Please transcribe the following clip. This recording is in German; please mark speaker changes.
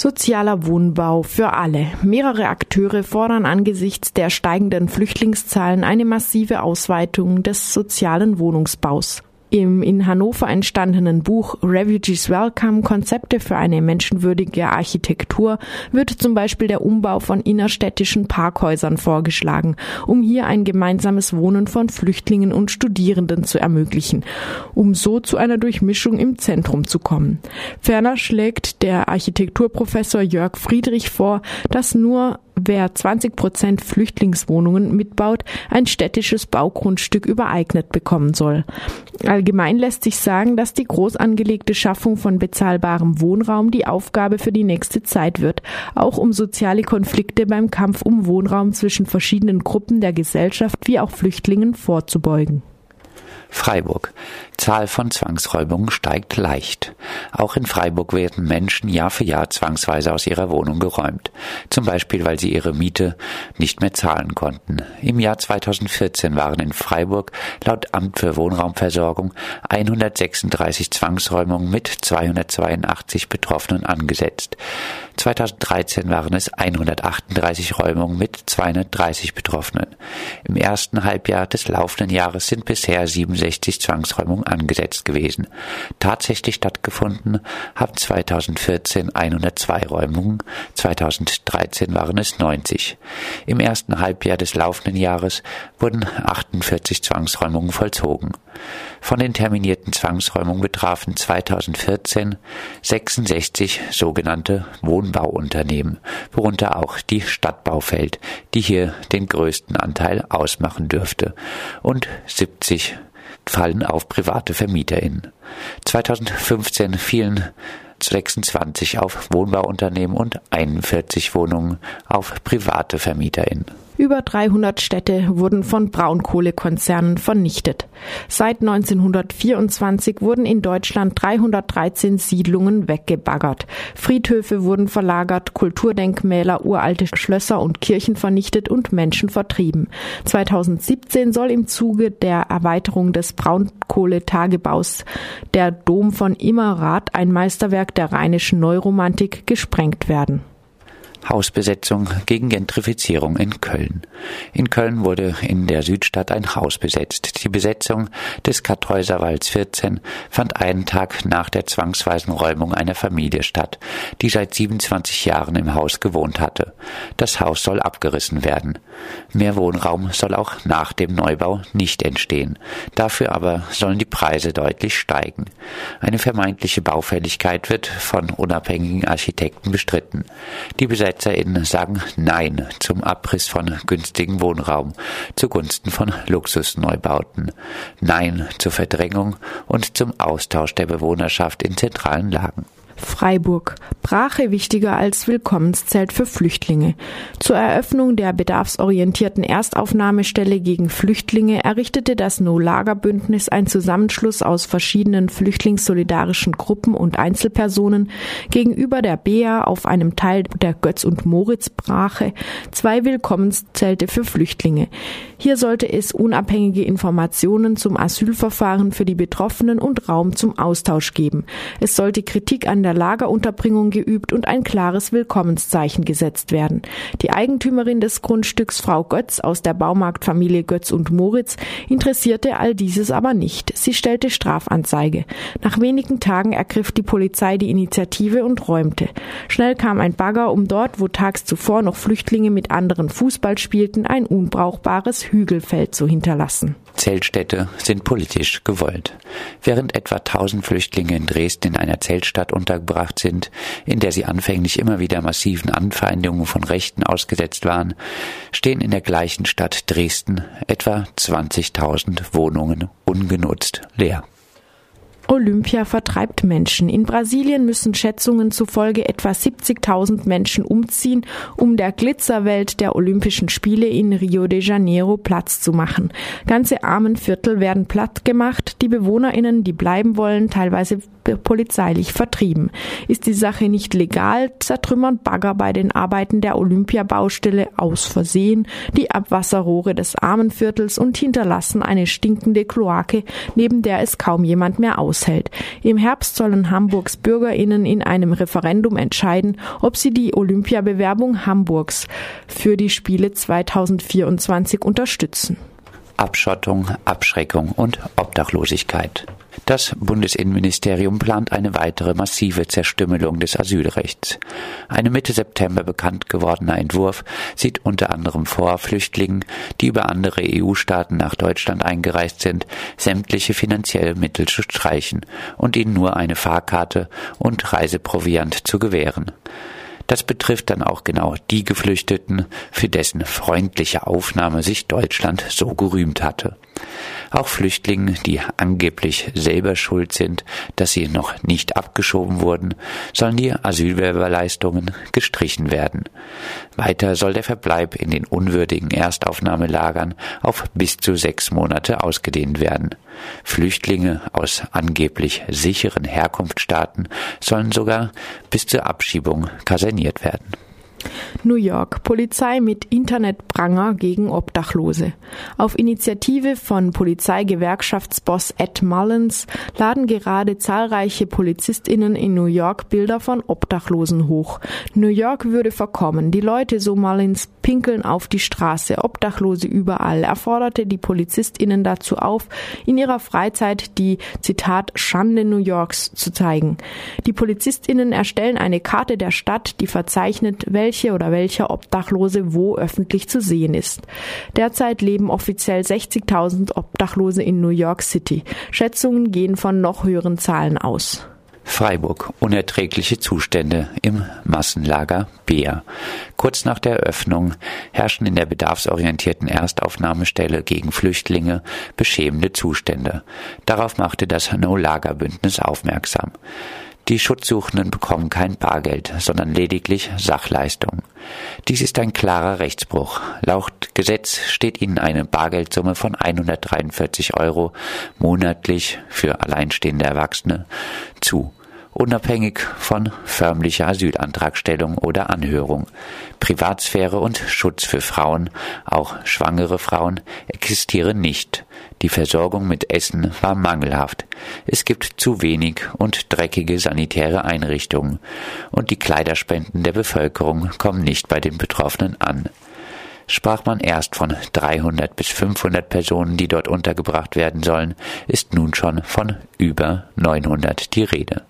Speaker 1: Sozialer Wohnbau für alle. Mehrere Akteure fordern angesichts der steigenden Flüchtlingszahlen eine massive Ausweitung des sozialen Wohnungsbaus. Im in Hannover entstandenen Buch Refugees Welcome Konzepte für eine menschenwürdige Architektur wird zum Beispiel der Umbau von innerstädtischen Parkhäusern vorgeschlagen, um hier ein gemeinsames Wohnen von Flüchtlingen und Studierenden zu ermöglichen, um so zu einer Durchmischung im Zentrum zu kommen. Ferner schlägt der Architekturprofessor Jörg Friedrich vor, dass nur wer 20 Prozent Flüchtlingswohnungen mitbaut, ein städtisches Baugrundstück übereignet bekommen soll. Allgemein lässt sich sagen, dass die groß angelegte Schaffung von bezahlbarem Wohnraum die Aufgabe für die nächste Zeit wird, auch um soziale Konflikte beim Kampf um Wohnraum zwischen verschiedenen Gruppen der Gesellschaft wie auch Flüchtlingen vorzubeugen.
Speaker 2: Freiburg. Zahl von Zwangsräumungen steigt leicht. Auch in Freiburg werden Menschen Jahr für Jahr zwangsweise aus ihrer Wohnung geräumt. Zum Beispiel, weil sie ihre Miete nicht mehr zahlen konnten. Im Jahr 2014 waren in Freiburg laut Amt für Wohnraumversorgung 136 Zwangsräumungen mit 282 Betroffenen angesetzt. 2013 waren es 138 Räumungen mit 230 Betroffenen. Im ersten Halbjahr des laufenden Jahres sind bisher 67 Zwangsräumungen angesetzt gewesen. Tatsächlich stattgefunden haben 2014 102 Räumungen, 2013 waren es 90. Im ersten Halbjahr des laufenden Jahres wurden 48 Zwangsräumungen vollzogen. Von den terminierten Zwangsräumungen betrafen 2014 66 sogenannte Wohnbauunternehmen, worunter auch die Stadtbaufeld, die hier den größten Anteil ausmachen dürfte, und 70 fallen auf private VermieterInnen. 2015 fielen 26 auf Wohnbauunternehmen und 41 Wohnungen auf private VermieterInnen.
Speaker 1: Über 300 Städte wurden von Braunkohlekonzernen vernichtet. Seit 1924 wurden in Deutschland 313 Siedlungen weggebaggert. Friedhöfe wurden verlagert, Kulturdenkmäler, uralte Schlösser und Kirchen vernichtet und Menschen vertrieben. 2017 soll im Zuge der Erweiterung des Braunkohletagebaus der Dom von Immerath, ein Meisterwerk der rheinischen Neuromantik, gesprengt werden.
Speaker 2: Hausbesetzung gegen Gentrifizierung in Köln. In Köln wurde in der Südstadt ein Haus besetzt. Die Besetzung des Kartäuserwalds 14 fand einen Tag nach der zwangsweisen Räumung einer Familie statt, die seit 27 Jahren im Haus gewohnt hatte. Das Haus soll abgerissen werden. Mehr Wohnraum soll auch nach dem Neubau nicht entstehen. Dafür aber sollen die Preise deutlich steigen. Eine vermeintliche Baufälligkeit wird von unabhängigen Architekten bestritten. Die BesetzerInnen sagen Nein zum Abriss von günstigem Wohnraum zugunsten von Luxusneubauten. Nein zur Verdrängung und zum Austausch der Bewohnerschaft in zentralen Lagen.
Speaker 1: Freiburg. Brache wichtiger als Willkommenszelt für Flüchtlinge. Zur Eröffnung der bedarfsorientierten Erstaufnahmestelle gegen Flüchtlinge errichtete das No-Lager-Bündnis ein Zusammenschluss aus verschiedenen flüchtlingssolidarischen Gruppen und Einzelpersonen gegenüber der BEA auf einem Teil der Götz- und Moritz-Brache zwei Willkommenszelte für Flüchtlinge. Hier sollte es unabhängige Informationen zum Asylverfahren für die Betroffenen und Raum zum Austausch geben. Es sollte Kritik an der Lagerunterbringung geübt und ein klares Willkommenszeichen gesetzt werden. Die Eigentümerin des Grundstücks, Frau Götz aus der Baumarktfamilie Götz und Moritz, interessierte all dieses aber nicht. Sie stellte Strafanzeige. Nach wenigen Tagen ergriff die Polizei die Initiative und räumte. Schnell kam ein Bagger, um dort, wo tags zuvor noch Flüchtlinge mit anderen Fußball spielten, ein unbrauchbares Hügelfeld zu hinterlassen.
Speaker 2: Zeltstädte sind politisch gewollt. Während etwa 1000 Flüchtlinge in Dresden in einer Zeltstadt untergebracht sind, in der sie anfänglich immer wieder massiven Anfeindungen von Rechten ausgesetzt waren, stehen in der gleichen Stadt Dresden etwa 20.000 Wohnungen ungenutzt leer.
Speaker 1: Olympia vertreibt Menschen. In Brasilien müssen Schätzungen zufolge etwa 70.000 Menschen umziehen, um der Glitzerwelt der Olympischen Spiele in Rio de Janeiro Platz zu machen. Ganze Armenviertel werden platt gemacht. Die BewohnerInnen, die bleiben wollen, teilweise polizeilich vertrieben. Ist die Sache nicht legal, zertrümmern Bagger bei den Arbeiten der Olympiabaustelle aus Versehen die Abwasserrohre des Armenviertels und hinterlassen eine stinkende Kloake, neben der es kaum jemand mehr aushält. Im Herbst sollen Hamburgs BürgerInnen in einem Referendum entscheiden, ob sie die Olympiabewerbung Hamburgs für die Spiele 2024 unterstützen.
Speaker 2: Abschottung, Abschreckung und Obdachlosigkeit. Das Bundesinnenministerium plant eine weitere massive Zerstümmelung des Asylrechts. Ein Mitte September bekannt gewordener Entwurf sieht unter anderem vor, Flüchtlingen, die über andere EU-Staaten nach Deutschland eingereist sind, sämtliche finanzielle Mittel zu streichen und ihnen nur eine Fahrkarte und Reiseproviant zu gewähren. Das betrifft dann auch genau die Geflüchteten, für dessen freundliche Aufnahme sich Deutschland so gerühmt hatte. Auch Flüchtlinge, die angeblich selber schuld sind, dass sie noch nicht abgeschoben wurden, sollen die Asylwerberleistungen gestrichen werden. Weiter soll der Verbleib in den unwürdigen Erstaufnahmelagern auf bis zu sechs Monate ausgedehnt werden. Flüchtlinge aus angeblich sicheren Herkunftsstaaten sollen sogar bis zur Abschiebung kaserniert werden.
Speaker 1: New York. Polizei mit Internetpranger gegen Obdachlose. Auf Initiative von Polizeigewerkschaftsboss Ed Mullins laden gerade zahlreiche PolizistInnen in New York Bilder von Obdachlosen hoch. New York würde verkommen. Die Leute, so Mullins, pinkeln auf die Straße, Obdachlose überall. Er forderte die PolizistInnen dazu auf, in ihrer Freizeit die, Zitat, Schande New Yorks zu zeigen. Die PolizistInnen erstellen eine Karte der Stadt, die verzeichnet, welche welche oder welcher Obdachlose wo öffentlich zu sehen ist. Derzeit leben offiziell 60.000 Obdachlose in New York City. Schätzungen gehen von noch höheren Zahlen aus.
Speaker 2: Freiburg. Unerträgliche Zustände im Massenlager Beer. Kurz nach der Eröffnung herrschen in der bedarfsorientierten Erstaufnahmestelle gegen Flüchtlinge beschämende Zustände. Darauf machte das No-Lager-Bündnis aufmerksam. Die Schutzsuchenden bekommen kein Bargeld, sondern lediglich Sachleistung. Dies ist ein klarer Rechtsbruch. Laut Gesetz steht ihnen eine Bargeldsumme von 143 Euro monatlich für alleinstehende Erwachsene zu unabhängig von förmlicher Asylantragstellung oder Anhörung. Privatsphäre und Schutz für Frauen, auch schwangere Frauen, existieren nicht. Die Versorgung mit Essen war mangelhaft. Es gibt zu wenig und dreckige sanitäre Einrichtungen. Und die Kleiderspenden der Bevölkerung kommen nicht bei den Betroffenen an sprach man erst von 300 bis 500 Personen, die dort untergebracht werden sollen, ist nun schon von über 900 die Rede.